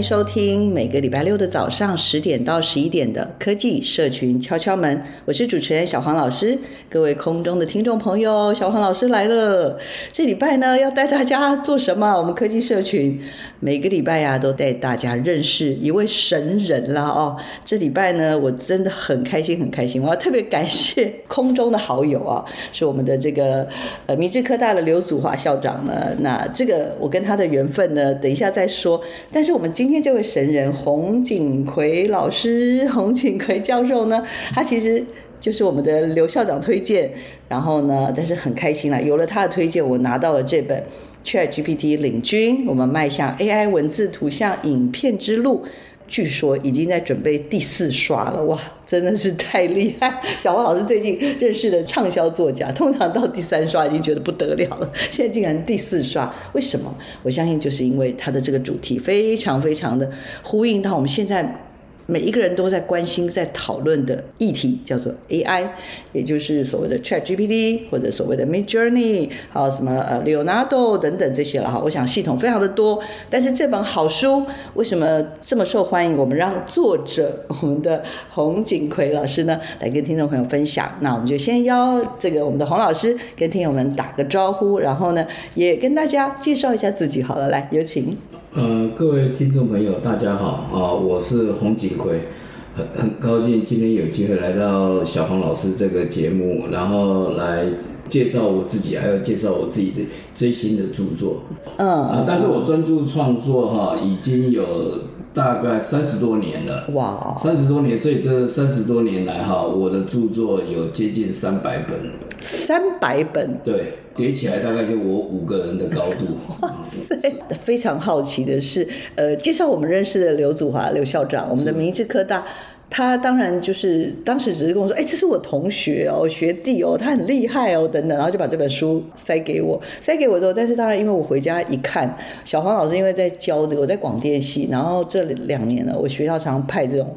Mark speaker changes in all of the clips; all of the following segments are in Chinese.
Speaker 1: 迎收听每个礼拜六的早上十点到十一点的科技社群敲敲门，我是主持人小黄老师。各位空中的听众朋友，小黄老师来了。这礼拜呢，要带大家做什么？我们科技社群每个礼拜呀、啊，都带大家认识一位神人啦哦。这礼拜呢，我真的很开心，很开心。我要特别感谢空中的好友啊，是我们的这个呃明治科大的刘祖华校长呢。那这个我跟他的缘分呢，等一下再说。但是我们。今今天这位神人洪景奎老师、洪景奎教授呢，他其实就是我们的刘校长推荐，然后呢，但是很开心了，有了他的推荐，我拿到了这本 ChatGPT 领军，我们迈向 AI 文字、图像、影片之路。据说已经在准备第四刷了，哇，真的是太厉害！小王老师最近认识的畅销作家，通常到第三刷已经觉得不得了了，现在竟然第四刷，为什么？我相信就是因为他的这个主题非常非常的呼应到我们现在。每一个人都在关心、在讨论的议题叫做 AI，也就是所谓的 ChatGPT 或者所谓的 Midjourney，还有什么呃 Leonardo 等等这些了哈。我想系统非常的多，但是这本好书为什么这么受欢迎？我们让作者 我们的洪景奎老师呢来跟听众朋友分享。那我们就先邀这个我们的洪老师跟听友们打个招呼，然后呢也跟大家介绍一下自己好了。来，有请。
Speaker 2: 呃，各位听众朋友，大家好啊！我是洪景奎，很很高兴今天有机会来到小黄老师这个节目，然后来介绍我自己，还有介绍我自己的最新的著作。嗯啊，但是我专注创作哈，已经有大概三十多年了。哇，三十多年，所以这三十多年来哈，我的著作有接近三百本。
Speaker 1: 三百本，
Speaker 2: 对。叠起来大概就我五个人的高度。哇
Speaker 1: 塞！非常好奇的是，呃，介绍我们认识的刘祖华刘校长，我们的明治科大，他当然就是当时只是跟我说，哎，这是我同学哦，学弟哦，他很厉害哦，等等，然后就把这本书塞给我，塞给我之后，但是当然因为我回家一看，小黄老师因为在教这个，我在广电系，然后这两年呢，我学校常常派这种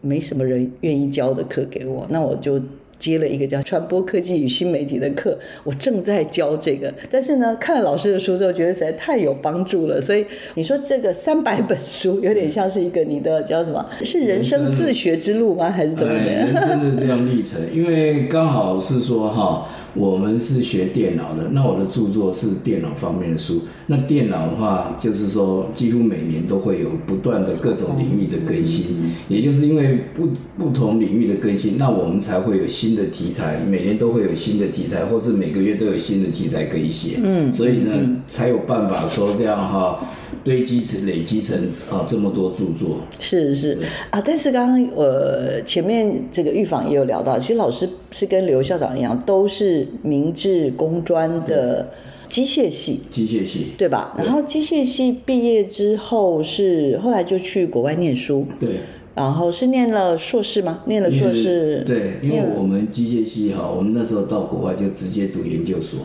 Speaker 1: 没什么人愿意教的课给我，那我就。接了一个叫传播科技与新媒体的课，我正在教这个，但是呢，看了老师的书之后，觉得实在太有帮助了。所以你说这个 三百本书，有点像是一个你的叫什么？是人生自学之路吗？还是怎么的？
Speaker 2: 人生的这样历程，因为刚好是说哈。我们是学电脑的，那我的著作是电脑方面的书。那电脑的话，就是说几乎每年都会有不断的各种领域的更新，也就是因为不不同领域的更新，那我们才会有新的题材，每年都会有新的题材，或是每个月都有新的题材可以写。嗯，所以呢，才有办法说这样哈。堆积成、累积成啊，这么多著作。
Speaker 1: 是是，啊，但是刚刚呃前面这个预防也有聊到，其实老师是跟刘校长一样，都是明治工专的机械系，
Speaker 2: 机械系
Speaker 1: 对吧？然后机械系毕业之后是后来就去国外念书，
Speaker 2: 对，
Speaker 1: 然后是念了硕士吗？念了硕士，
Speaker 2: 对，因为我们机械系哈，我们那时候到国外就直接读研究所，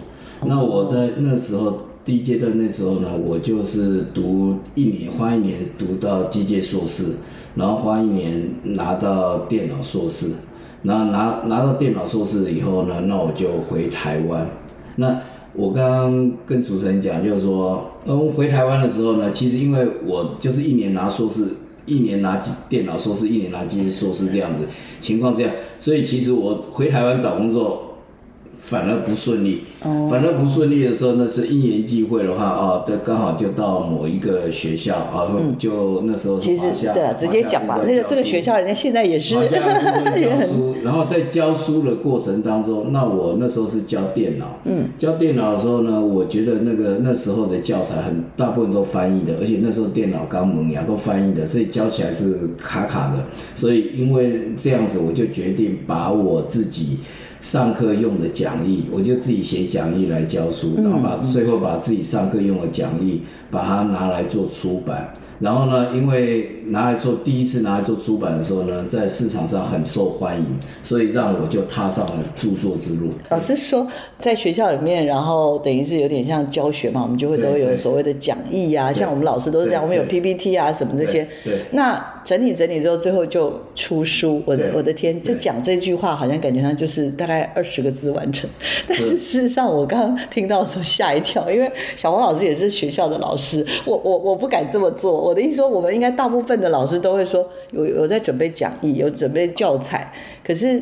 Speaker 2: 那我在那时候。第一阶段那时候呢，我就是读一年，花一年读到机械硕士，然后花一年拿到电脑硕士，然后拿拿到电脑硕士以后呢，那我就回台湾。那我刚刚跟主持人讲，就是说，嗯，回台湾的时候呢，其实因为我就是一年拿硕士，一年拿电脑硕士，一年拿机械硕士这样子情况这样，所以其实我回台湾找工作。反而不顺利。
Speaker 1: 哦。
Speaker 2: 反而不顺利的时候，那是因缘际会的话啊，对，刚好就到某一个学校啊，就那时候
Speaker 1: 其实对了，直接讲吧，这个这个学校人家现在也是
Speaker 2: 教书，然后在教书的过程当中，那我那时候是教电脑，嗯，教电脑的时候呢，我觉得那个那时候的教材很大部分都翻译的，而且那时候电脑刚萌芽，都翻译的，所以教起来是卡卡的，所以因为这样子，我就决定把我自己。上课用的讲义，我就自己写讲义来教书，然后把最后把自己上课用的讲义，把它拿来做出版。然后呢，因为拿来做第一次拿来做出版的时候呢，在市场上很受欢迎，所以让我就踏上了著作之路。
Speaker 1: 老师说，在学校里面，然后等于是有点像教学嘛，我们就会都有所谓的讲义啊，像我们老师都是这样，我们有 PPT 啊什么这些。对。那整理整理之后，最后就出书。我的我的天，就讲这句话好像感觉上就是大概二十个字完成，但是事实上我刚刚听到的时候吓一跳，因为小黄老师也是学校的老师，我我我不敢这么做。我的意思说，我们应该大部分的老师都会说有有在准备讲义，有准备教材，可是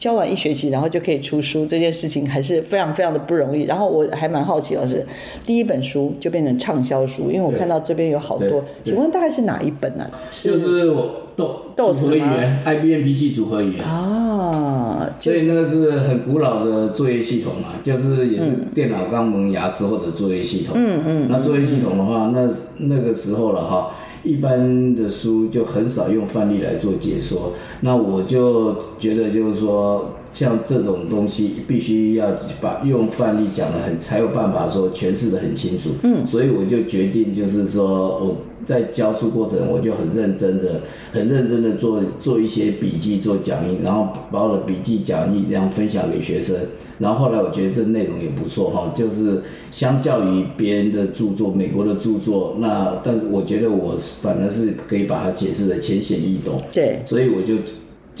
Speaker 1: 教完一学期，然后就可以出书，这件事情还是非常非常的不容易。然后我还蛮好奇，老师第一本书就变成畅销书，因为我看到这边有好多，请问大概是哪一本呢？
Speaker 2: 就是我豆豆组合语言，IBM PC 组合语言
Speaker 1: 啊，
Speaker 2: 所以那个是很古老的作业系统嘛，就是也是电脑刚萌芽时候的作业系统。嗯嗯，那作业系统的话，那那个时候了哈。一般的书就很少用范例来做解说，那我就觉得就是说，像这种东西必须要把用范例讲得很，才有办法说诠释得很清楚。嗯，所以我就决定就是说我在教书过程，我就很认真的、很认真的做做一些笔记、做讲义，然后把我的笔记讲义然后分享给学生。然后后来我觉得这内容也不错哈，就是相较于别人的著作，美国的著作，那但我觉得我反而是可以把它解释得浅显易懂。
Speaker 1: 对，
Speaker 2: 所以我就。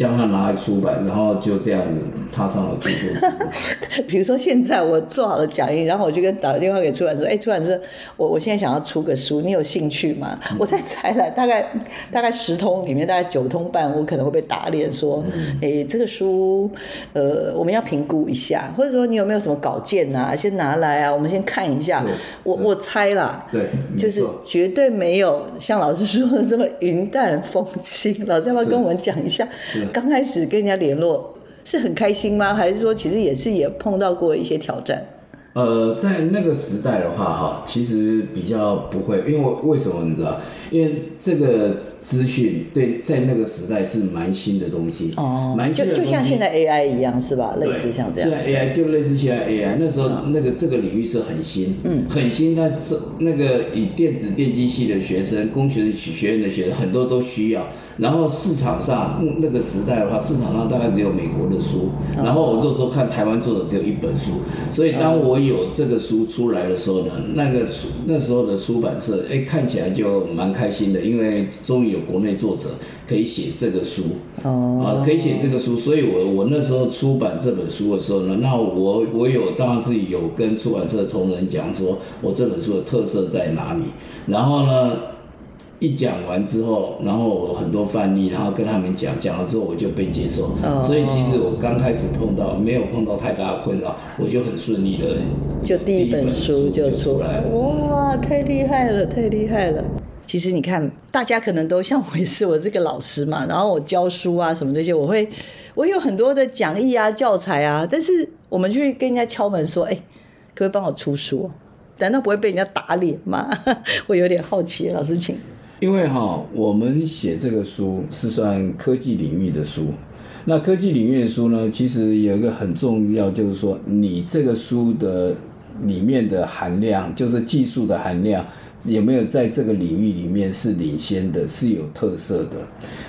Speaker 2: 将它拿来出版，然后就这样子踏上了。
Speaker 1: 比如说，现在我做好了讲义，然后我就跟打个电话给出版社说：“哎，出版社，我我现在想要出个书，你有兴趣吗？”嗯、我再才来，大概大概十通里面，大概九通半，我可能会被打脸说：“哎、嗯，这个书，呃，我们要评估一下，或者说你有没有什么稿件啊，先拿来啊，我们先看一下。”我我猜啦，
Speaker 2: 对，
Speaker 1: 就是绝对没有像老师说的这么云淡风轻。老师要不要跟我们讲一下？刚开始跟人家联络是很开心吗？还是说其实也是也碰到过一些挑战？
Speaker 2: 呃，在那个时代的话，哈，其实比较不会，因为为什么你知道？因为这个资讯对在那个时代是蛮新的东西
Speaker 1: 哦，蛮新的，就就像现在 AI 一样是吧？类似像这样，
Speaker 2: 现在 AI 就类似现在 AI，那时候那个这个领域是很新，嗯，很新，但是那个以电子电机系的学生、工学学院的学生很多都需要。然后市场上那个时代的话，市场上大概只有美国的书，然后我就说看台湾做的只有一本书，所以当我有这个书出来的时候呢，那个出那时候的出版社哎看起来就蛮开心的，因为终于有国内作者可以写这个书，啊可以写这个书，所以我我那时候出版这本书的时候呢，那我我有当然是有跟出版社的同仁讲说我这本书的特色在哪里，然后呢。一讲完之后，然后我很多范例，然后跟他们讲，讲了之后我就被接受。Oh. 所以其实我刚开始碰到没有碰到太大的困扰，我就很顺利的，
Speaker 1: 就第一本书就出来了。哇，太厉害了，太厉害了！其实你看，大家可能都像我也是，我这个老师嘛，然后我教书啊什么这些，我会我有很多的讲义啊、教材啊，但是我们去跟人家敲门说，哎，可不可以帮我出书？难道不会被人家打脸吗？我有点好奇，老师请。
Speaker 2: 因为哈，我们写这个书是算科技领域的书，那科技领域的书呢，其实有一个很重要，就是说你这个书的里面的含量，就是技术的含量，有没有在这个领域里面是领先的，是有特色的。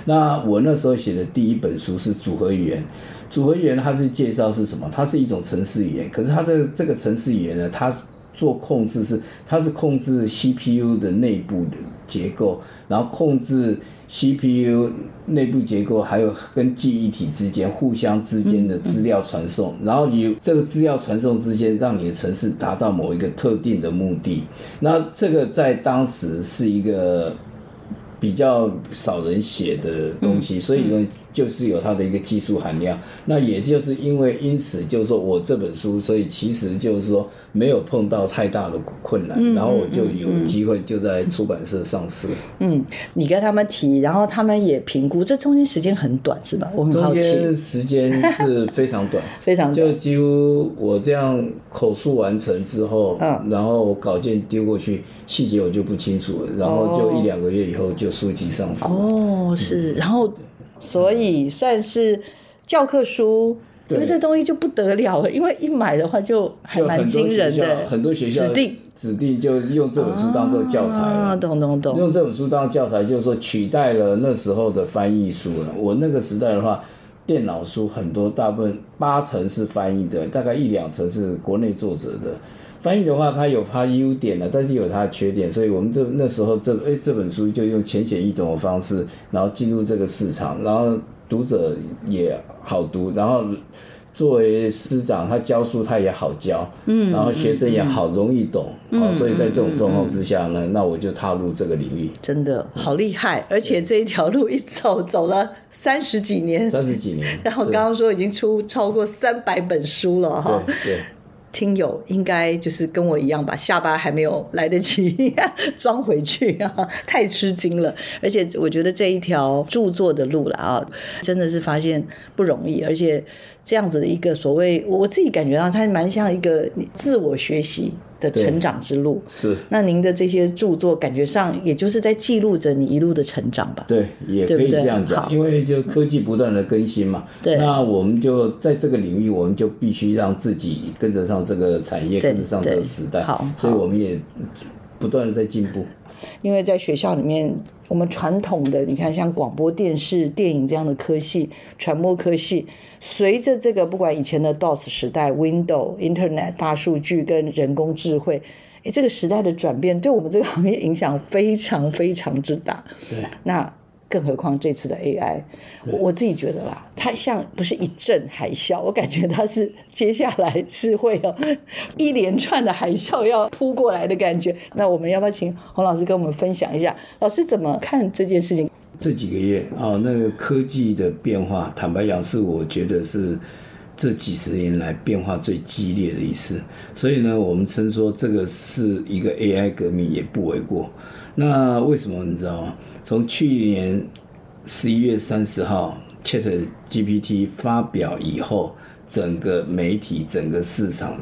Speaker 2: 那我那时候写的第一本书是组合语言，组合语言它是介绍是什么？它是一种程式语言，可是它的这个程式语言呢，它做控制是，它是控制 CPU 的内部的结构，然后控制 CPU 内部结构，还有跟记忆体之间互相之间的资料传送，然后有这个资料传送之间，让你的城市达到某一个特定的目的。那这个在当时是一个比较少人写的东西，所以呢，就是有它的一个技术含量。那也就是因为因此，就是说我这本书，所以其实就是说没有碰到太大的困难，嗯、然后我就有机会就在出版社上市。
Speaker 1: 嗯，你跟他们提，然后他们也评估，这中间时间很短是吧？我很好奇。
Speaker 2: 中间时间是非常短，
Speaker 1: 非常短，
Speaker 2: 就几乎我这样口述完成之后，嗯，然后稿件丢过去，细节我就不清楚了，然后就一两个月以后就书籍上市。
Speaker 1: 哦，是，然后。所以算是教科书，因为这东西就不得了了，因为一买的话就还蛮惊人的。
Speaker 2: 很多学校指定指定就用这本书当做教材啊，
Speaker 1: 懂懂懂。
Speaker 2: 用这本书当教材，就是说取代了那时候的翻译书了。我那个时代的话，电脑书很多，大部分八成是翻译的，大概一两成是国内作者的。翻译的话，它有它优点的，但是有它的缺点，所以我们这那时候这哎这本书就用浅显易懂的方式，然后进入这个市场，然后读者也好读，然后作为师长，他教书他也好教，嗯，然后学生也好容易懂，啊、嗯，所以在这种状况之下呢，那我就踏入这个领域，
Speaker 1: 真的好厉害，而且这一条路一走走了三十几年，
Speaker 2: 三十几年，
Speaker 1: 然后刚刚说已经出超过三百本书了哈，
Speaker 2: 对。对
Speaker 1: 听友应该就是跟我一样吧，下巴还没有来得及 装回去，太吃惊了。而且我觉得这一条著作的路了啊，真的是发现不容易，而且这样子的一个所谓，我自己感觉到它蛮像一个自我学习的成长之路。
Speaker 2: 是，
Speaker 1: 那您的这些著作感觉上也就是在记录着你一路的成长吧？
Speaker 2: 对，也可以这样讲，因为就科技不断的更新嘛。对，那我们就在这个领域，我们就必须让自己跟得上这个产业，跟得上这个时代。好，所以我们也不断的在进步。
Speaker 1: 因为在学校里面，我们传统的你看，像广播电视、电影这样的科系，传播科系，随着这个不管以前的 DOS 时代、Windows、Internet、大数据跟人工智慧，诶，这个时代的转变，对我们这个行业影响非常非常之大。
Speaker 2: 对，
Speaker 1: 那。更何况这次的 AI，我自己觉得啦，它像不是一阵海啸，我感觉它是接下来是会有 一连串的海啸要扑过来的感觉。那我们要不要请洪老师跟我们分享一下，老师怎么看这件事情？
Speaker 2: 这几个月啊、哦，那个科技的变化，坦白讲是我觉得是这几十年来变化最激烈的一次。所以呢，我们称说这个是一个 AI 革命也不为过。那为什么你知道吗？从去年十一月三十号，ChatGPT 发表以后，整个媒体、整个市场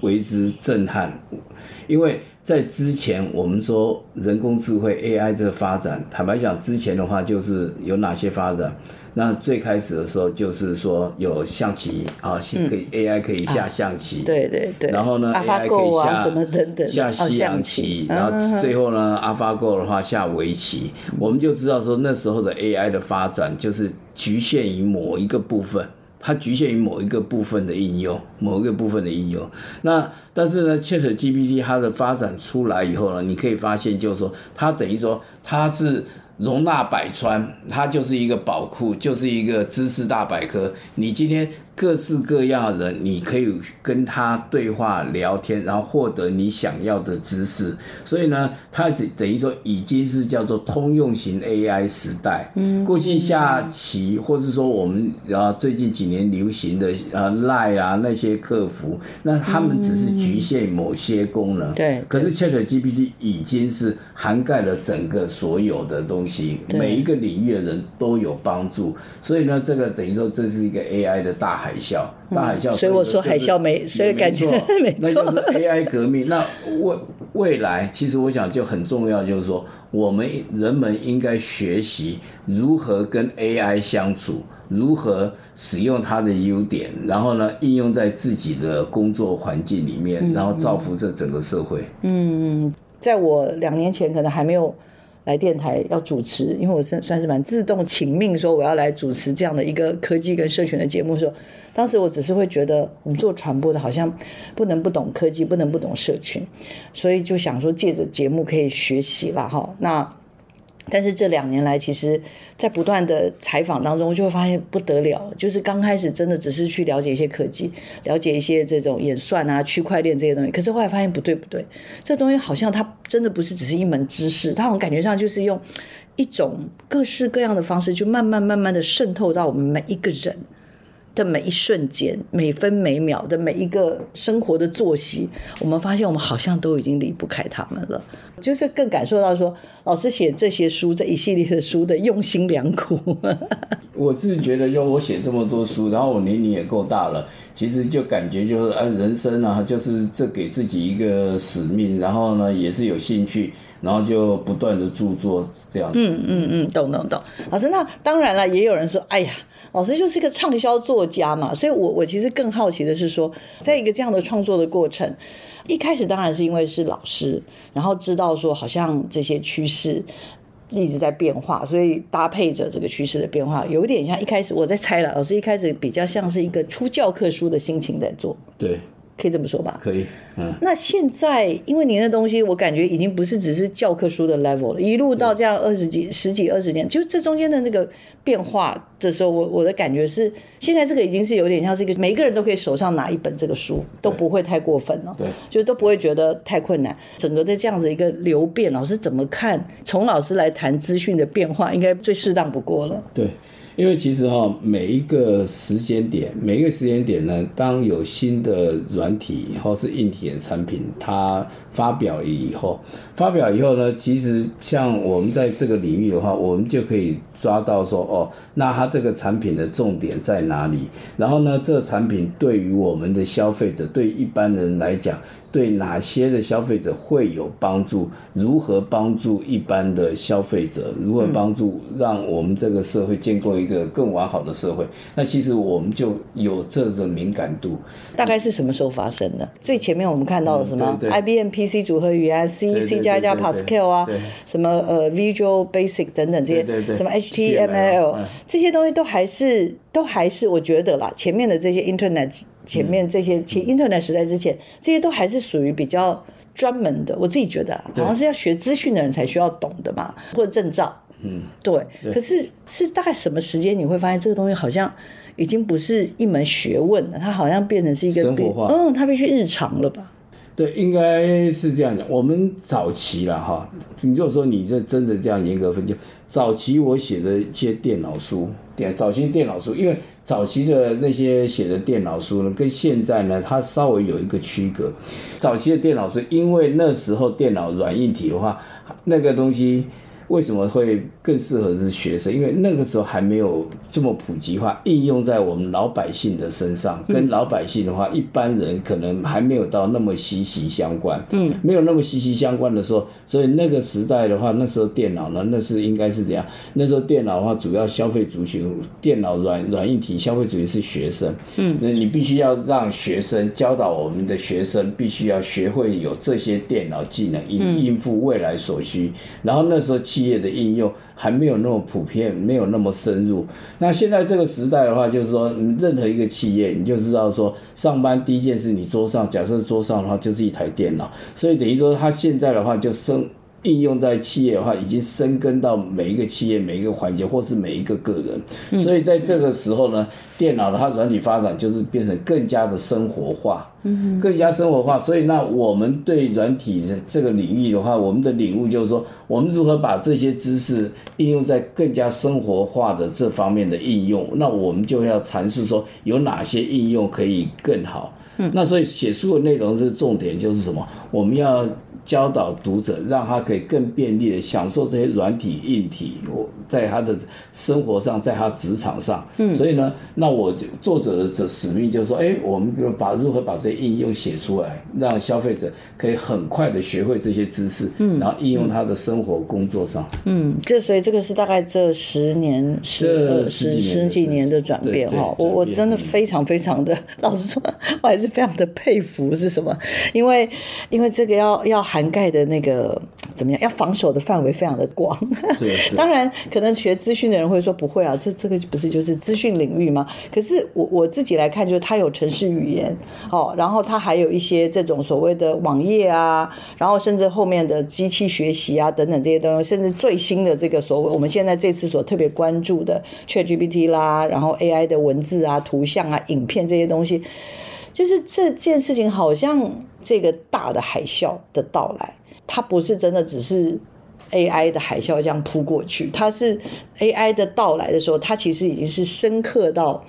Speaker 2: 为之震撼，因为在之前我们说人工智慧 AI 这个发展，坦白讲，之前的话就是有哪些发展？那最开始的时候就是说有象棋啊，可以 AI 可以下象棋，
Speaker 1: 对对对。
Speaker 2: 然后呢，AI 可以下
Speaker 1: 什么等等，
Speaker 2: 下西洋棋，然后最后呢，AlphaGo 的话下围棋，我们就知道说那时候的 AI 的发展就是局限于某一个部分，它局限于某一个部分的应用，某一个部分的应用。那但是呢，ChatGPT 它的发展出来以后呢，你可以发现就是说，它等于说它是。容纳百川，它就是一个宝库，就是一个知识大百科。你今天。各式各样的人，你可以跟他对话聊天，然后获得你想要的知识。所以呢，它等于说已经是叫做通用型 AI 时代。嗯，过去下棋，或是说我们啊最近几年流行的啊 Line 啊那些客服，那他们只是局限某些功能。对。可是 ChatGPT 已经是涵盖了整个所有的东西，每一个领域的人都有帮助。所以呢，这个等于说这是一个 AI 的大海啸，大海啸，所以，
Speaker 1: 所以我说海啸没，所以感觉 没错，
Speaker 2: 那就是 AI 革命。那未未来，其实我想就很重要，就是说，我们人们应该学习如何跟 AI 相处，如何使用它的优点，然后呢，应用在自己的工作环境里面，然后造福这整个社会。
Speaker 1: 嗯，在我两年前可能还没有。来电台要主持，因为我算算是蛮自动请命说我要来主持这样的一个科技跟社群的节目的时候，当时我只是会觉得我们做传播的好像不能不懂科技，不能不懂社群，所以就想说借着节目可以学习了哈。那但是这两年来，其实，在不断的采访当中，就会发现不得了，就是刚开始真的只是去了解一些科技，了解一些这种演算啊、区块链这些东西。可是后来发现不对不对，这东西好像它真的不是只是一门知识，它好像感觉上就是用一种各式各样的方式，就慢慢慢慢的渗透到我们每一个人的每一瞬间、每分每秒的每一个生活的作息。我们发现我们好像都已经离不开他们了。就是更感受到说，老师写这些书这一系列的书的用心良苦。
Speaker 2: 我自己觉得，就我写这么多书，然后我年龄也够大了，其实就感觉就是啊，人生啊，就是这给自己一个使命，然后呢，也是有兴趣，然后就不断的著作这样子。
Speaker 1: 嗯嗯嗯，懂懂懂。老师，那当然了，也有人说，哎呀，老师就是一个畅销作家嘛，所以我我其实更好奇的是说，在一个这样的创作的过程。一开始当然是因为是老师，然后知道说好像这些趋势一直在变化，所以搭配着这个趋势的变化，有点像一开始我在猜了，老师一开始比较像是一个出教科书的心情在做，
Speaker 2: 对，
Speaker 1: 可以这么说吧？
Speaker 2: 可以，嗯。
Speaker 1: 那现在因为您的东西，我感觉已经不是只是教科书的 level 了，一路到这样二十几、十几、二十年，就这中间的那个变化。的时候，我我的感觉是，现在这个已经是有点像是一个每一个人都可以手上拿一本这个书，都不会太过分了，
Speaker 2: 对，
Speaker 1: 就是都不会觉得太困难。整个的这样子一个流变，老师怎么看？从老师来谈资讯的变化，应该最适当不过了。
Speaker 2: 对。因为其实哈，每一个时间点，每一个时间点呢，当有新的软体或是硬体的产品，它发表以后，发表以后呢，其实像我们在这个领域的话，我们就可以抓到说，哦，那它这个产品的重点在哪里？然后呢，这个产品对于我们的消费者，对一般人来讲。对哪些的消费者会有帮助？如何帮助一般的消费者？如何帮助让我们这个社会建构一个更完好的社会？那其实我们就有这个敏感度。
Speaker 1: 大概是什么时候发生的？最前面我们看到的什么？IBM PC 组合语言 C、C 加加 Pascal 啊，什么呃 Visual Basic 等等这些，什么 HTML 这些东西都还是都还是我觉得啦，前面的这些 Internet。前面这些，其实 Internet 时代之前，这些都还是属于比较专门的。我自己觉得，好像是要学资讯的人才需要懂的嘛，或者证照。嗯，对。可是是大概什么时间你会发现这个东西好像已经不是一门学问了，它好像变成是一个
Speaker 2: 生活化。
Speaker 1: 嗯，它必须日常了吧？
Speaker 2: 对，应该是这样讲。我们早期了哈，你就说你这真的这样严格分，就早期我写的一些电脑书，对，早期电脑书，因为。早期的那些写的电脑书呢，跟现在呢，它稍微有一个区隔。早期的电脑书，因为那时候电脑软硬体的话，那个东西。为什么会更适合是学生？因为那个时候还没有这么普及化，应用在我们老百姓的身上。跟老百姓的话，一般人可能还没有到那么息息相关。嗯，没有那么息息相关的时候，所以那个时代的话，那时候电脑呢，那是应该是怎样？那时候电脑的话，主要消费族群，电脑软软硬体消费族群是学生。嗯，那你必须要让学生教导我们的学生，必须要学会有这些电脑技能，应应付未来所需。然后那时候。企业的应用还没有那么普遍，没有那么深入。那现在这个时代的话，就是说，任何一个企业，你就知道说，上班第一件事，你桌上假设桌上的话就是一台电脑，所以等于说，他现在的话就生。应用在企业的话，已经深耕到每一个企业、每一个环节，或是每一个个人。所以在这个时候呢，电脑的它软体发展就是变成更加的生活化，更加生活化。所以那我们对软体这个领域的话，我们的领悟就是说，我们如何把这些知识应用在更加生活化的这方面的应用，那我们就要阐述说有哪些应用可以更好。那所以写书的内容是重点，就是什么？我们要。教导读者，让他可以更便利的享受这些软体、硬体，我在他的生活上，在他职场上。嗯，所以呢，那我作者的这使命就是说，哎，我们比如把如何把这些应用写出来，让消费者可以很快的学会这些知识，嗯，然后应用他的生活、工作上。嗯，
Speaker 1: 这所以这个是大概这十年、十十十几年的转变哈。我我真的非常非常的，老实说，我还是非常的佩服是什么？因为因为这个要要。涵盖的那个怎么样？要防守的范围非常的广。
Speaker 2: 是是。
Speaker 1: 当然，可能学资讯的人会说不会啊，这这个不是就是资讯领域吗？可是我我自己来看，就是它有程式语言，哦，然后它还有一些这种所谓的网页啊，然后甚至后面的机器学习啊等等这些东西，甚至最新的这个所谓我们现在这次所特别关注的 ChatGPT 啦，然后 AI 的文字啊、图像啊、影片这些东西，就是这件事情好像这个大的海啸的到来。它不是真的只是 AI 的海啸这样扑过去，它是 AI 的到来的时候，它其实已经是深刻到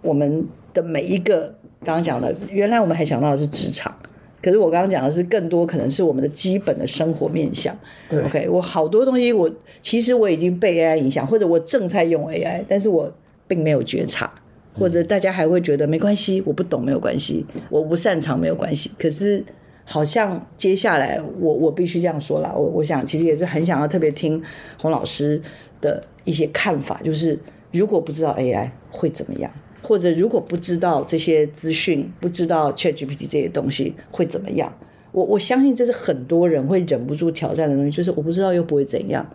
Speaker 1: 我们的每一个。刚刚讲的，原来我们还想到的是职场，可是我刚刚讲的是更多可能是我们的基本的生活面向。对，OK，我好多东西我其实我已经被 AI 影响，或者我正在用 AI，但是我并没有觉察，或者大家还会觉得没关系，我不懂没有关系，我不擅长没有关系，可是。好像接下来我我必须这样说了，我我想其实也是很想要特别听洪老师的一些看法，就是如果不知道 AI 会怎么样，或者如果不知道这些资讯，不知道 ChatGPT 这些东西会怎么样，我我相信这是很多人会忍不住挑战的东西，就是我不知道又不会怎样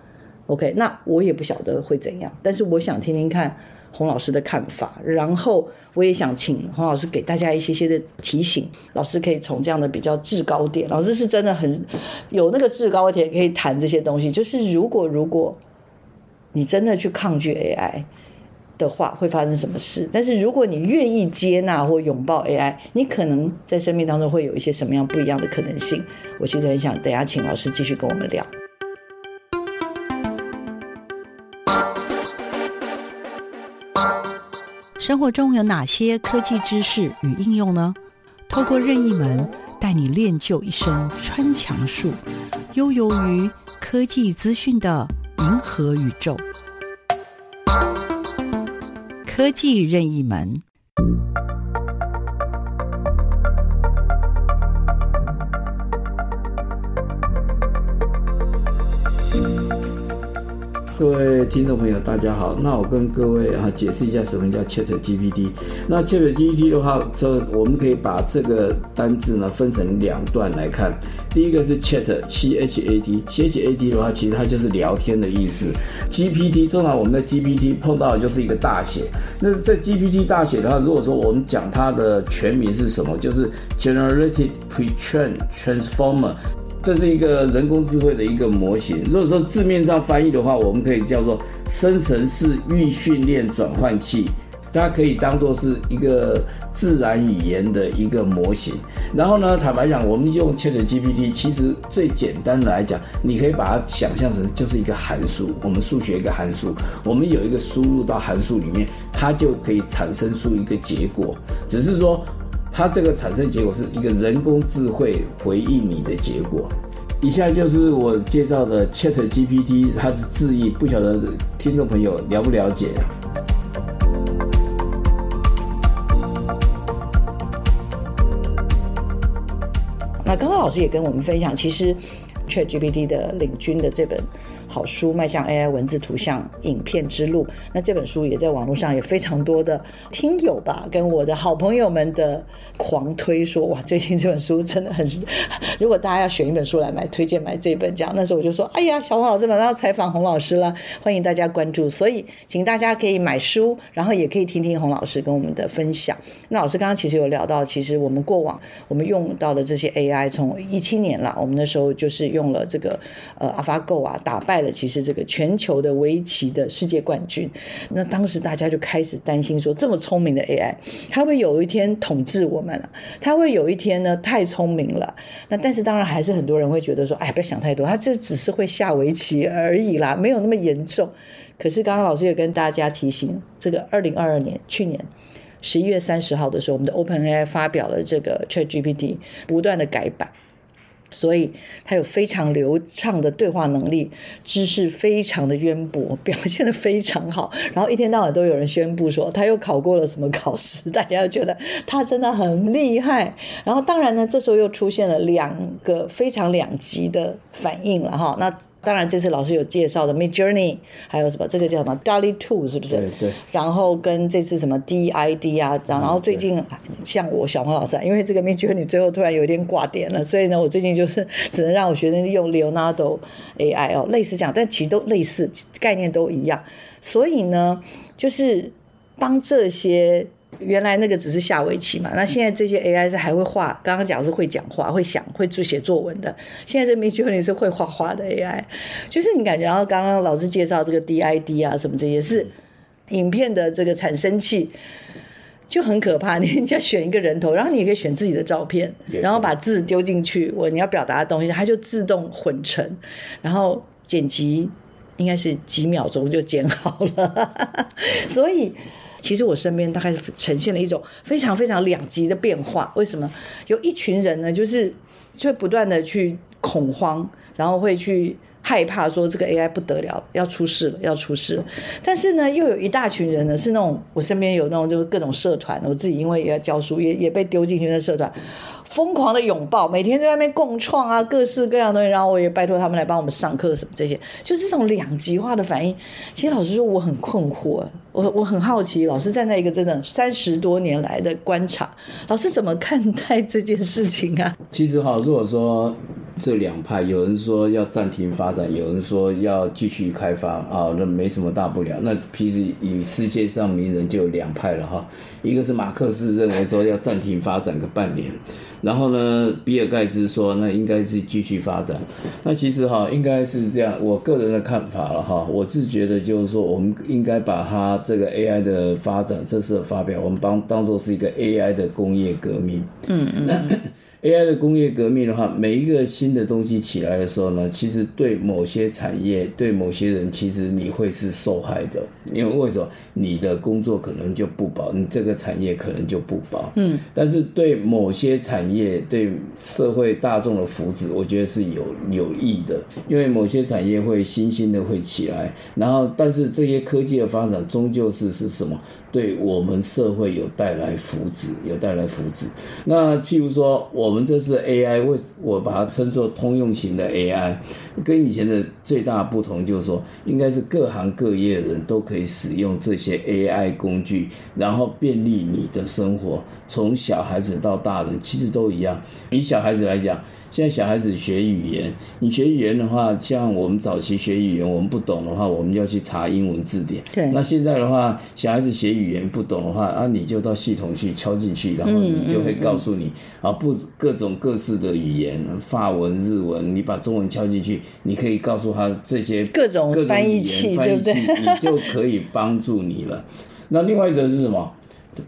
Speaker 1: ，OK，那我也不晓得会怎样，但是我想听听看。洪老师的看法，然后我也想请洪老师给大家一些些的提醒。老师可以从这样的比较制高点，老师是真的很有那个制高点，可以谈这些东西。就是如果如果你真的去抗拒 AI 的话，会发生什么事？但是如果你愿意接纳或拥抱 AI，你可能在生命当中会有一些什么样不一样的可能性？我其实很想等下请老师继续跟我们聊。生活中有哪些科技知识与应用呢？透过任意门带你练就一身穿墙术，悠游于科技资讯的银河宇宙。科技任意门。
Speaker 2: 各位听众朋友，大家好。那我跟各位啊解释一下什么叫 Chat GPT。那 Chat GPT 的话，这我们可以把这个单字呢分成两段来看。第一个是 Chat，C H A T，C H A T 的话，其实它就是聊天的意思。GPT 通常我们的 GPT 碰到的就是一个大写。那这 GPT 大写的话，如果说我们讲它的全名是什么，就是 Generated Pre-trained Transformer。这是一个人工智慧的一个模型。如果说字面上翻译的话，我们可以叫做生成式预训练转换器。它可以当做是一个自然语言的一个模型。然后呢，坦白讲，我们用 ChatGPT，其实最简单的来讲，你可以把它想象成就是一个函数。我们数学一个函数，我们有一个输入到函数里面，它就可以产生出一个结果。只是说。它这个产生结果是一个人工智慧回应你的结果。以下就是我介绍的 ChatGPT，它的字义，不晓得听众朋友了不了解啊？
Speaker 1: 那刚刚老师也跟我们分享，其实 ChatGPT 的领军的这本。好书迈向 AI 文字、图像、影片之路。那这本书也在网络上有非常多的听友吧，跟我的好朋友们的狂推说，哇，最近这本书真的很。如果大家要选一本书来买，推荐买这本。这样，那时候我就说，哎呀，小黄老师马上要采访洪老师了，欢迎大家关注。所以，请大家可以买书，然后也可以听听洪老师跟我们的分享。那老师刚刚其实有聊到，其实我们过往我们用到的这些 AI，从一七年了，我们那时候就是用了这个呃 AlphaGo 啊，打败。了其实这个全球的围棋的世界冠军，那当时大家就开始担心说，这么聪明的 AI，它会有一天统治我们了？它会有一天呢太聪明了？那但是当然还是很多人会觉得说，哎，不要想太多，它这只是会下围棋而已啦，没有那么严重。可是刚刚老师也跟大家提醒，这个二零二二年去年十一月三十号的时候，我们的 OpenAI 发表了这个 ChatGPT 不断的改版。所以他有非常流畅的对话能力，知识非常的渊博，表现的非常好。然后一天到晚都有人宣布说他又考过了什么考试，大家觉得他真的很厉害。然后当然呢，这时候又出现了两个非常两极的反应了哈。那当然这次老师有介绍的 Midjourney，还有什么这个叫什么 DALL-E 2是不是？
Speaker 2: 对对。
Speaker 1: 然后跟这次什么 DID 啊，然后最近像我小黄老师，因为这个 Midjourney 最后突然有一点挂点了，所以呢，我最近就是 只能让我学生用 Leonardo AI 哦，类似这样，但其实都类似概念都一样，所以呢，就是当这些。原来那个只是下围棋嘛，那现在这些 AI 是还会画，刚刚讲是会讲话、会想、会做写作文的。现在这 Midjourney 是会画画的 AI，就是你感觉，然后刚刚老师介绍这个 DID 啊什么这些是影片的这个产生器，就很可怕。你人家选一个人头，然后你也可以选自己的照片，然后把字丢进去，我你要表达的东西，它就自动混成，然后剪辑应该是几秒钟就剪好了，所以。其实我身边大概是呈现了一种非常非常两极的变化。为什么？有一群人呢，就是就会不断的去恐慌，然后会去害怕说这个 AI 不得了，要出事了，要出事。但是呢，又有一大群人呢，是那种我身边有那种就是各种社团，我自己因为也要教书，也也被丢进去那社团。疯狂的拥抱，每天在外面共创啊，各式各样的东西，然后我也拜托他们来帮我们上课什么这些，就这种两极化的反应。其实老师说我很困惑，我我很好奇，老师站在一个真的三十多年来的观察，老师怎么看待这件事情啊？
Speaker 2: 其实哈，如果说这两派，有人说要暂停发展，有人说要继续开发啊，那没什么大不了。那其实以世界上名人就有两派了哈，一个是马克思认为说要暂停发展个半年。然后呢，比尔盖茨说，那应该是继续发展。那其实哈，应该是这样，我个人的看法了哈。我是觉得就是说，我们应该把它这个 AI 的发展这次的发表，我们帮当做是一个 AI 的工业革命。嗯嗯。嗯 AI 的工业革命的话，每一个新的东西起来的时候呢，其实对某些产业、对某些人，其实你会是受害的。因为为什么？你的工作可能就不保，你这个产业可能就不保。嗯。但是对某些产业、对社会大众的福祉，我觉得是有有益的。因为某些产业会新兴的会起来，然后但是这些科技的发展终究是是什么？对我们社会有带来福祉，有带来福祉。那譬如说我。们这是 AI，为我把它称作通用型的 AI，跟以前的最大不同就是说，应该是各行各业的人都可以使用这些 AI 工具，然后便利你的生活，从小孩子到大人其实都一样。以小孩子来讲。现在小孩子学语言，你学语言的话，像我们早期学语言，我们不懂的话，我们要去查英文字典。对。那现在的话，小孩子学语言不懂的话，啊，你就到系统去敲进去，然后你就会告诉你，嗯嗯嗯、啊，不各种各式的语言，法文、日文，你把中文敲进去，你可以告诉他这些各种
Speaker 1: 翻译器，对不对？
Speaker 2: 你就可以帮助你了。那另外一则是什么？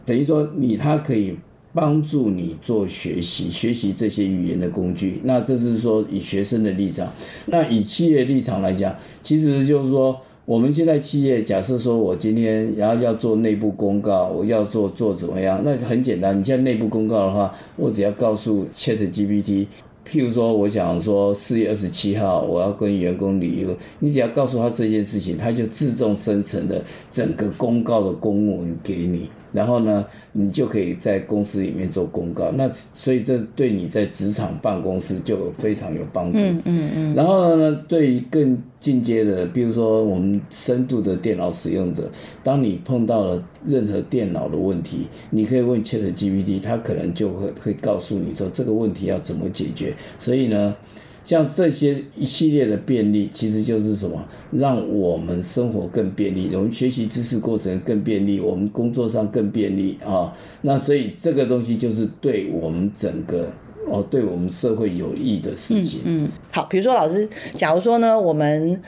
Speaker 2: 等于说你他可以。帮助你做学习，学习这些语言的工具。那这是说以学生的立场，那以企业立场来讲，其实就是说，我们现在企业假设说我今天然后要做内部公告，我要做做怎么样？那很简单，你现在内部公告的话，我只要告诉 ChatGPT，譬如说我想说四月二十七号我要跟员工旅游，你只要告诉他这件事情，他就自动生成了整个公告的公文给你。然后呢，你就可以在公司里面做公告。那所以这对你在职场办公室就非常有帮助。嗯嗯嗯。然后呢，对于更进阶的，比如说我们深度的电脑使用者，当你碰到了任何电脑的问题，你可以问 ChatGPT，它可能就会会告诉你说这个问题要怎么解决。所以呢。像这些一系列的便利，其实就是什么？让我们生活更便利，我们学习知识过程更便利，我们工作上更便利啊。那所以这个东西就是对我们整个哦，对我们社会有益的事情。
Speaker 1: 嗯，嗯，好，比如说老师，假如说呢，我们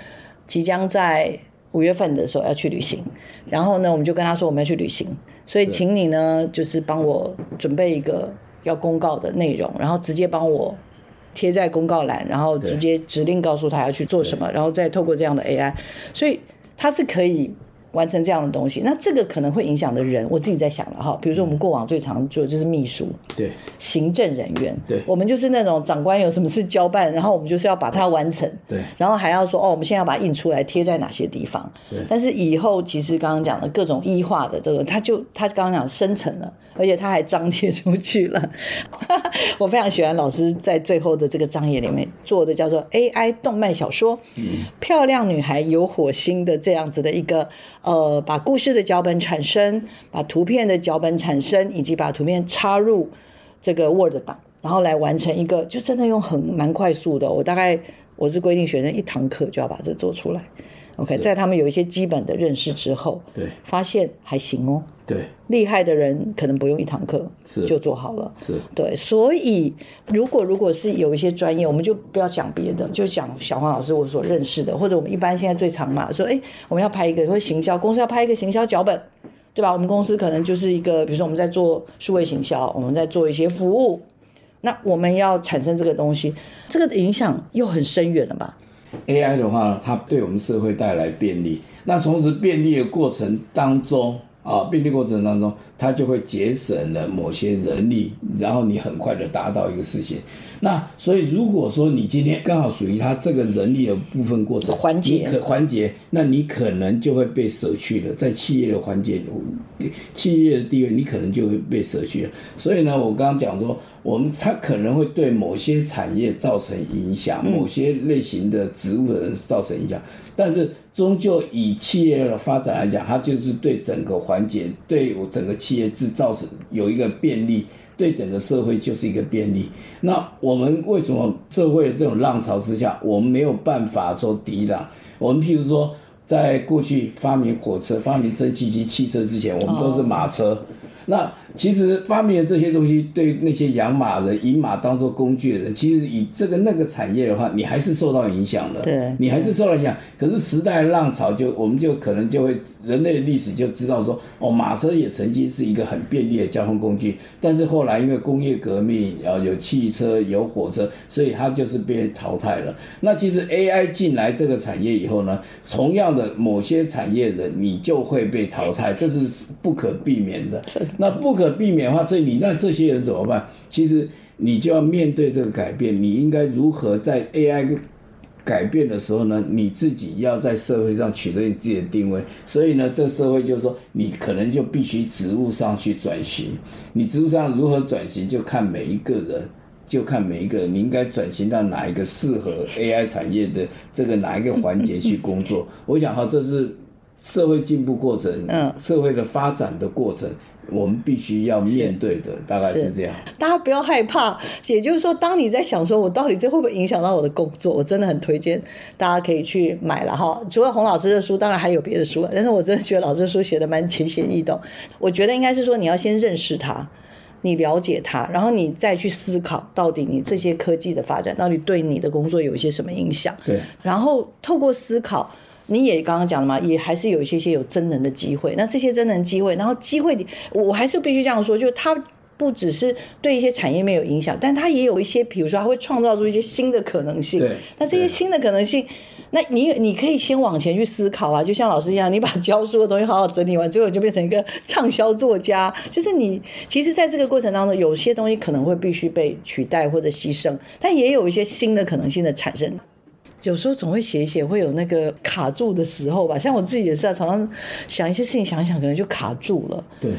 Speaker 1: 即将在五月份的时候要去旅行，然后呢，我们就跟他说我们要去旅行，所以请你呢，就是帮我准备一个要公告的内容，然后直接帮我。贴在公告栏，然后直接指令告诉他要去做什么，然后再透过这样的 AI，所以它是可以完成这样的东西。那这个可能会影响的人，我自己在想了哈。比如说我们过往最常做的就是秘书，
Speaker 2: 对，
Speaker 1: 行政人员，
Speaker 2: 对，
Speaker 1: 我们就是那种长官有什么事交办，然后我们就是要把它完成，
Speaker 2: 对，
Speaker 1: 然后还要说哦，我们现在要把它印出来贴在哪些地方，
Speaker 2: 对。
Speaker 1: 但是以后其实刚刚讲的各种异化的这个，他就他刚刚讲生成了，而且他还张贴出去了。我非常喜欢老师在最后的这个章节里面做的叫做 AI 动漫小说，嗯，漂亮女孩有火星的这样子的一个呃，把故事的脚本产生，把图片的脚本产生，以及把图片插入这个 Word 档，然后来完成一个，就真的用很蛮快速的。我大概我是规定学生一堂课就要把这做出来。OK，在他们有一些基本的认识之后，
Speaker 2: 对，
Speaker 1: 发现还行哦。
Speaker 2: 对，
Speaker 1: 厉害的人可能不用一堂课是就做好了。
Speaker 2: 是，
Speaker 1: 对，所以如果如果是有一些专业，我们就不要讲别的，就讲小黄老师我所认识的，或者我们一般现在最常嘛，说哎，我们要拍一个，或行销公司要拍一个行销脚本，对吧？我们公司可能就是一个，比如说我们在做数位行销，我们在做一些服务，那我们要产生这个东西，这个影响又很深远了吧
Speaker 2: ？AI 的话，它对我们社会带来便利。那同时便利的过程当中啊，便利过程当中，它就会节省了某些人力，然后你很快的达到一个事情。那所以如果说你今天刚好属于它这个人力的部分过程
Speaker 1: 环节，
Speaker 2: 可环节，那你可能就会被舍去了，在企业的环节，企业的地位你可能就会被舍去了。所以呢，我刚刚讲说。我们它可能会对某些产业造成影响，某些类型的职务的人造成影响，但是终究以企业的发展来讲，它就是对整个环节，对我整个企业制造成有一个便利，对整个社会就是一个便利。那我们为什么社会的这种浪潮之下，我们没有办法做抵挡？我们譬如说，在过去发明火车、发明蒸汽机、汽车之前，我们都是马车。那其实发明了这些东西，对那些养马人、以马当做工具的人，其实以这个那个产业的话，你还是受到影响的。
Speaker 1: 对，
Speaker 2: 你还是受到影响。可是时代浪潮就，我们就可能就会人类的历史就知道说，哦，马车也曾经是一个很便利的交通工具，但是后来因为工业革命，然后有汽车、有火车，所以它就是被淘汰了。那其实 AI 进来这个产业以后呢，同样的某些产业人，你就会被淘汰，这是不可避免的。那不可避免的话，所以你那这些人怎么办？其实你就要面对这个改变。你应该如何在 AI 改变的时候呢？你自己要在社会上取得你自己的定位。所以呢，这个社会就是说，你可能就必须职务上去转型。你职务上如何转型，就看每一个人，就看每一个人，你应该转型到哪一个适合 AI 产业的这个哪一个环节去工作。我想哈，这是社会进步过程，嗯，社会的发展的过程。我们必须要面对的大概是这样，
Speaker 1: 大家不要害怕。也就是说，当你在想说，我到底这会不会影响到我的工作？我真的很推荐大家可以去买了哈。除了洪老师的书，当然还有别的书，但是我真的觉得老师的书写的蛮浅显易懂。我觉得应该是说，你要先认识它，你了解它，然后你再去思考，到底你这些科技的发展到底对你的工作有一些什么影响？
Speaker 2: 对，
Speaker 1: 然后透过思考。你也刚刚讲了嘛，也还是有一些些有真能的机会。那这些真能机会，然后机会，我还是必须这样说，就是它不只是对一些产业面有影响，但它也有一些，比如说它会创造出一些新的可能性。
Speaker 2: 对，
Speaker 1: 那这些新的可能性，那你你可以先往前去思考啊，就像老师一样，你把教书的东西好好整理完，最后就变成一个畅销作家。就是你其实在这个过程当中，有些东西可能会必须被取代或者牺牲，但也有一些新的可能性的产生。有时候总会写一写，会有那个卡住的时候吧。像我自己也是啊，常常想一些事情，想一想可能就卡住了。
Speaker 2: 对。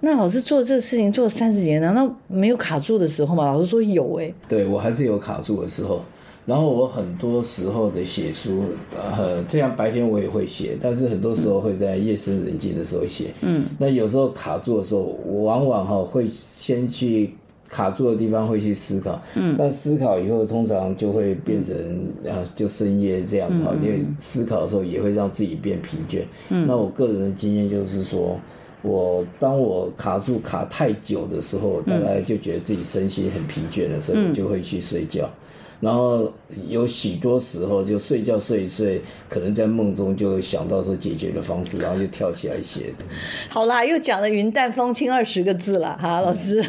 Speaker 1: 那老师做这个事情做了三十年，难道没有卡住的时候吗？老师说有哎、欸。
Speaker 2: 对，我还是有卡住的时候。然后我很多时候的写书，呃，这样白天我也会写，但是很多时候会在夜深人静的时候写。嗯。那有时候卡住的时候，我往往哈会先去。卡住的地方会去思考，嗯，但思考以后通常就会变成啊，就深夜这样子哈，因为思考的时候也会让自己变疲倦。嗯，那我个人的经验就是说，我当我卡住卡太久的时候，大概就觉得自己身心很疲倦的时候，我就会去睡觉。然后有许多时候就睡觉睡一睡，可能在梦中就会想到说解决的方式，然后就跳起来写的。
Speaker 1: 好啦，又讲了云淡风轻二十个字了哈，老师。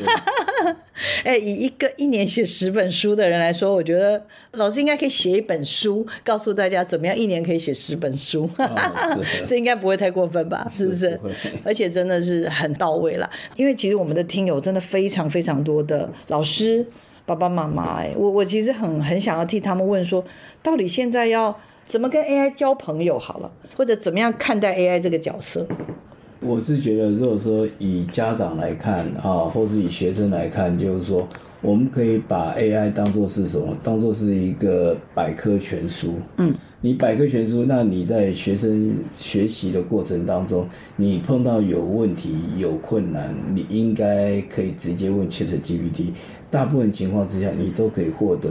Speaker 1: 哎，以一个一年写十本书的人来说，我觉得老师应该可以写一本书，告诉大家怎么样一年可以写十本书。哦、这应该不会太过分吧？是不是？是 而且真的是很到位了，因为其实我们的听友真的非常非常多的老师、爸爸妈妈。哎，我我其实很很想要替他们问说，到底现在要怎么跟 AI 交朋友好了，或者怎么样看待 AI 这个角色？
Speaker 2: 我是觉得，如果说以家长来看啊，或是以学生来看，就是说，我们可以把 AI 当做是什么？当做是一个百科全书。嗯，你百科全书，那你在学生学习的过程当中，你碰到有问题、有困难，你应该可以直接问 ChatGPT。大部分情况之下，你都可以获得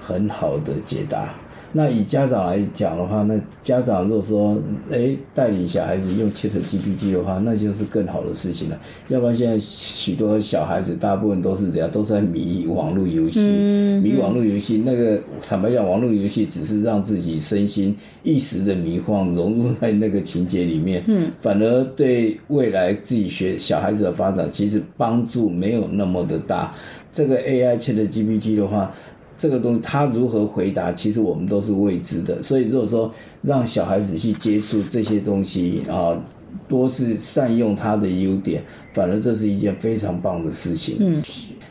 Speaker 2: 很好的解答。那以家长来讲的话，那家长如果说，哎，带领小孩子用 ChatGPT 的话，那就是更好的事情了。要不然现在许多小孩子，大部分都是这样，都是在迷网络游戏，迷网络游戏。那个坦白讲，网络游戏只是让自己身心一时的迷晃，融入在那个情节里面，嗯，反而对未来自己学小孩子的发展，其实帮助没有那么的大。这个 AI ChatGPT 的话。这个东西他如何回答，其实我们都是未知的。所以如果说让小孩子去接触这些东西啊，多是善用他的优点，反而这是一件非常棒的事情。嗯。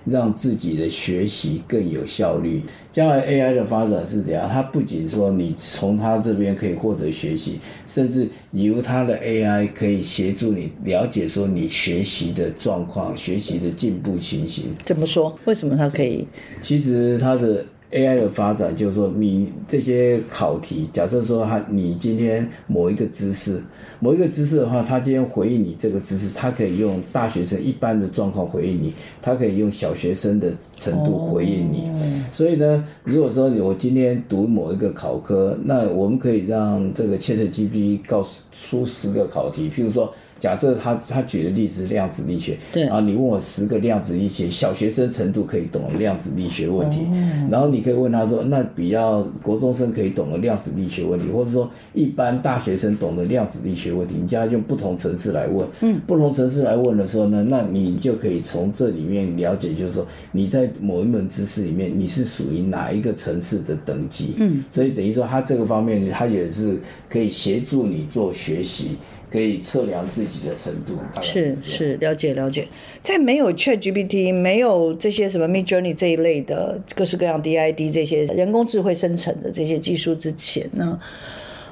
Speaker 2: 让自己的学习更有效率。将来 AI 的发展是怎样？它不仅说你从它这边可以获得学习，甚至由它的 AI 可以协助你了解说你学习的状况、学习的进步情形。
Speaker 1: 怎么说？为什么它可以？
Speaker 2: 其实它的。AI 的发展就是说，你这些考题，假设说他你今天某一个知识，某一个知识的话，他今天回应你这个知识，他可以用大学生一般的状况回应你，他可以用小学生的程度回应你。所以呢，如果说我今天读某一个考科，那我们可以让这个 ChatGPT 告诉出十个考题，譬如说。假设他他举的例子是量子力学，对，然后你问我十个量子力学小学生程度可以懂的量子力学问题，哦，然后你可以问他说，那比较国中生可以懂的量子力学问题，或者说一般大学生懂的量子力学问题，你将用不同层次来问，嗯，不同层次来问的时候呢，那你就可以从这里面了解，就是说你在某一门知识里面你是属于哪一个层次的等级，嗯，所以等于说他这个方面他也是可以协助你做学习。可以测量自己的程度，
Speaker 1: 是是，是了解了解。在没有 ChatGPT，没有这些什么 Midjourney 这一类的各式各样 DID 这些人工智慧生成的这些技术之前呢，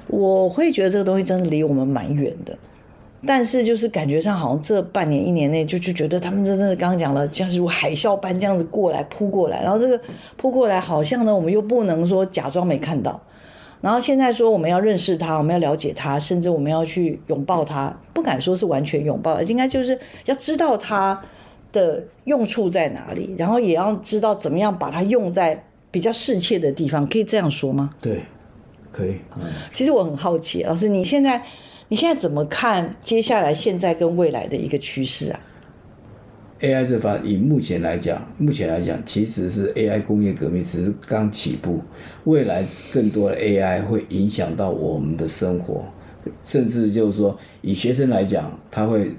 Speaker 1: 我会觉得这个东西真的离我们蛮远的。但是就是感觉上好像这半年一年内就就觉得他们真的刚刚讲了，像是如海啸般这样子过来扑过来，然后这个扑过来好像呢，我们又不能说假装没看到。然后现在说我们要认识他，我们要了解他，甚至我们要去拥抱他，不敢说是完全拥抱，应该就是要知道他的用处在哪里，然后也要知道怎么样把它用在比较适切的地方，可以这样说吗？
Speaker 2: 对，可以。嗯，
Speaker 1: 其实我很好奇，老师，你现在你现在怎么看接下来现在跟未来的一个趋势啊
Speaker 2: ？AI 这方以目前来讲，目前来讲，其实是 AI 工业革命只是刚起步，未来更多的 AI 会影响到我们的生活，甚至就是说，以学生来讲，他会。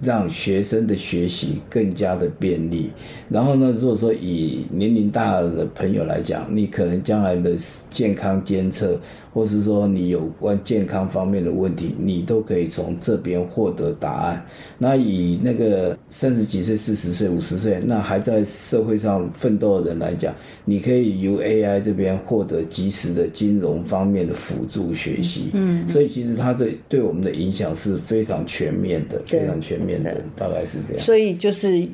Speaker 2: 让学生的学习更加的便利。然后呢，如果说以年龄大的朋友来讲，你可能将来的健康监测，或是说你有关健康方面的问题，你都可以从这边获得答案。那以那个三十几岁、四十岁、五十岁，那还在社会上奋斗的人来讲，你可以由 AI 这边获得及时的金融方面的辅助学习。嗯，所以其实它对对我们的影响是非常全面的，非常全面。面的大概是这样，
Speaker 1: 所以就是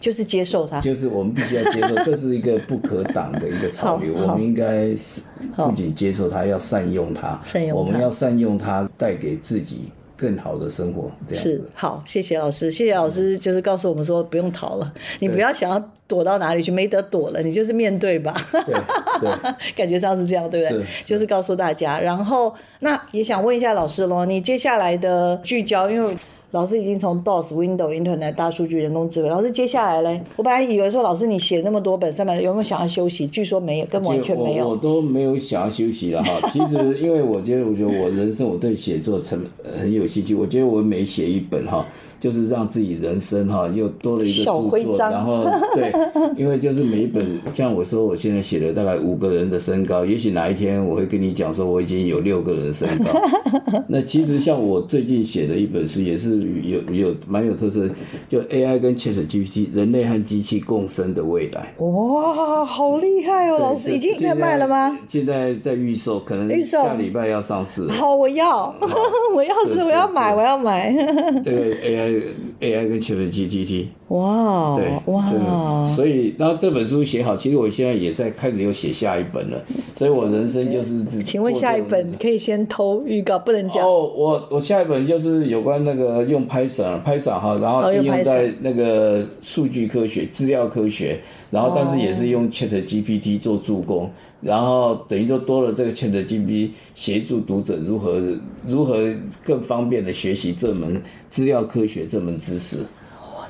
Speaker 1: 就是接受它，
Speaker 2: 就是我们必须要接受，这是一个不可挡的一个潮流。我们应该是不仅接受它，要善用它，善用它，我们要善用它，带给自己更好的生活。这
Speaker 1: 样好，谢谢老师，谢谢老师，就是告诉我们说不用逃了，你不要想要躲到哪里去，没得躲了，你就是面对吧。
Speaker 2: 对，对
Speaker 1: 感觉上是这样，对不对？是，就是告诉大家。然后那也想问一下老师喽，你接下来的聚焦，因为。老师已经从 DOS、Windows、Internet、大数据、人工智慧。老师接下来嘞，我本来以为说老师你写那么多本，三百有没有想要休息？据说没有，根本完全没有。
Speaker 2: 我，我都没有想要休息了哈。其实因为我觉得，我觉得我人生我对写作成很有兴趣。我觉得我每写一本哈。就是让自己人生哈又多了一个著作，然后对，因为就是每一本，像我说我现在写了大概五个人的身高，也许哪一天我会跟你讲说我已经有六个人的身高。那其实像我最近写的一本书也是有有蛮有特色，就 AI 跟 ChatGPT 人类和机器共生的未来。
Speaker 1: 哇，好厉害哦，老师已经在卖了吗？
Speaker 2: 现在在预售，可能下礼拜要上市。
Speaker 1: 好，我要，我要是我要买，我要买。
Speaker 2: 这个 AI。AI 跟 ChatGPT，
Speaker 1: 哇，
Speaker 2: 对，哇，所以，然后这本书写好，其实我现在也在开始又写下一本了，所以我人生就是自己。
Speaker 1: 请问下一本可以先偷预告，不能讲。
Speaker 2: 哦，我我下一本就是有关那个用 Python，Python 哈，然后应用在那个数据科学、资料科学，然后但是也是用 ChatGPT 做助攻，然后等于就多了这个千得金币协助读者如何如何更方便的学习这门资料科学这门知识。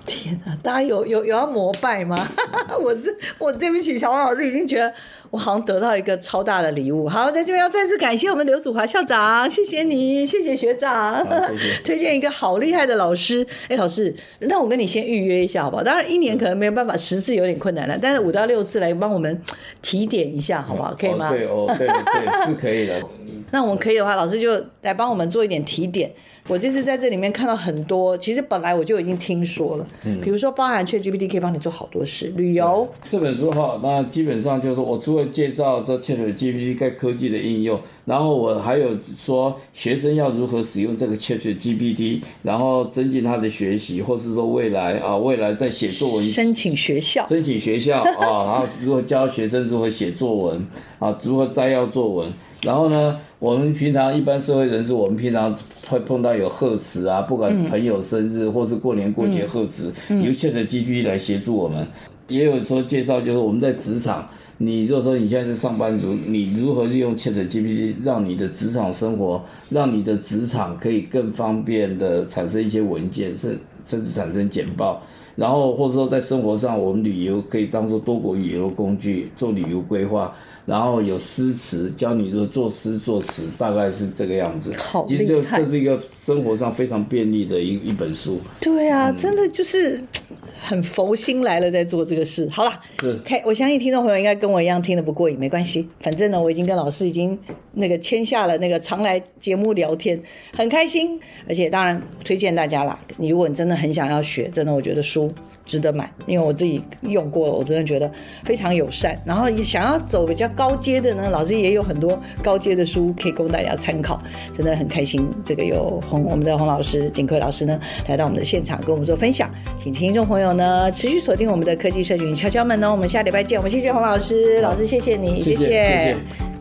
Speaker 1: 天哪，大家有有有要膜拜吗？我是我对不起，小王老师已经觉得我好像得到一个超大的礼物。好，在这边要再次感谢我们刘祖华校长，谢谢你，谢谢学长，谢谢 推荐一个好厉害的老师。哎，老师，那我跟你先预约一下好不好？当然一年可能没有办法十次有点困难了，但是五到六次来帮我们提点一下好不好？可以吗？
Speaker 2: 哦对哦，对对是可以的。
Speaker 1: 那我们可以的话，老师就来帮我们做一点提点。我这次在这里面看到很多，其实本来我就已经听说了，嗯，比如说包含 ChatGPT 可以帮你做好多事，旅游。
Speaker 2: 这本书哈，那基本上就是说我除了介绍这 ChatGPT 在科技的应用，然后我还有说学生要如何使用这个 ChatGPT，然后增进他的学习，或是说未来啊，未来在写作文，
Speaker 1: 申请学校，
Speaker 2: 申请学校啊，然后如何教学生如何写作文啊，如何摘要作文。然后呢，我们平常一般社会人士，我们平常会碰到有贺词啊，不管朋友生日或是过年过节贺词，由 ChatGPT 来协助我们。也有说介绍，就是我们在职场，你如果说你现在是上班族，你如何利用 ChatGPT 让你的职场生活，让你的职场可以更方便的产生一些文件，甚甚至产生简报。然后或者说在生活上，我们旅游可以当做多国旅游工具，做旅游规划。然后有诗词教你说作诗作词，大概是这个样子。
Speaker 1: 好！
Speaker 2: 其实就这是一个生活上非常便利的一一本书。
Speaker 1: 对啊，嗯、真的就是很佛心来了，在做这个事。好了，
Speaker 2: 是。
Speaker 1: 我相信听众朋友应该跟我一样听得不过瘾，没关系，反正呢，我已经跟老师已经那个签下了那个常来节目聊天，很开心。而且当然推荐大家啦，你如果你真的很想要学，真的我觉得书。值得买，因为我自己用过了，我真的觉得非常友善。然后也想要走比较高阶的呢，老师也有很多高阶的书可以供大家参考，真的很开心。这个有洪我们的洪老师、景葵老师呢来到我们的现场跟我们做分享，请听众朋友呢持续锁定我们的科技社群敲敲门哦。我们下礼拜见，我们谢谢洪老师，老师谢谢你，谢谢。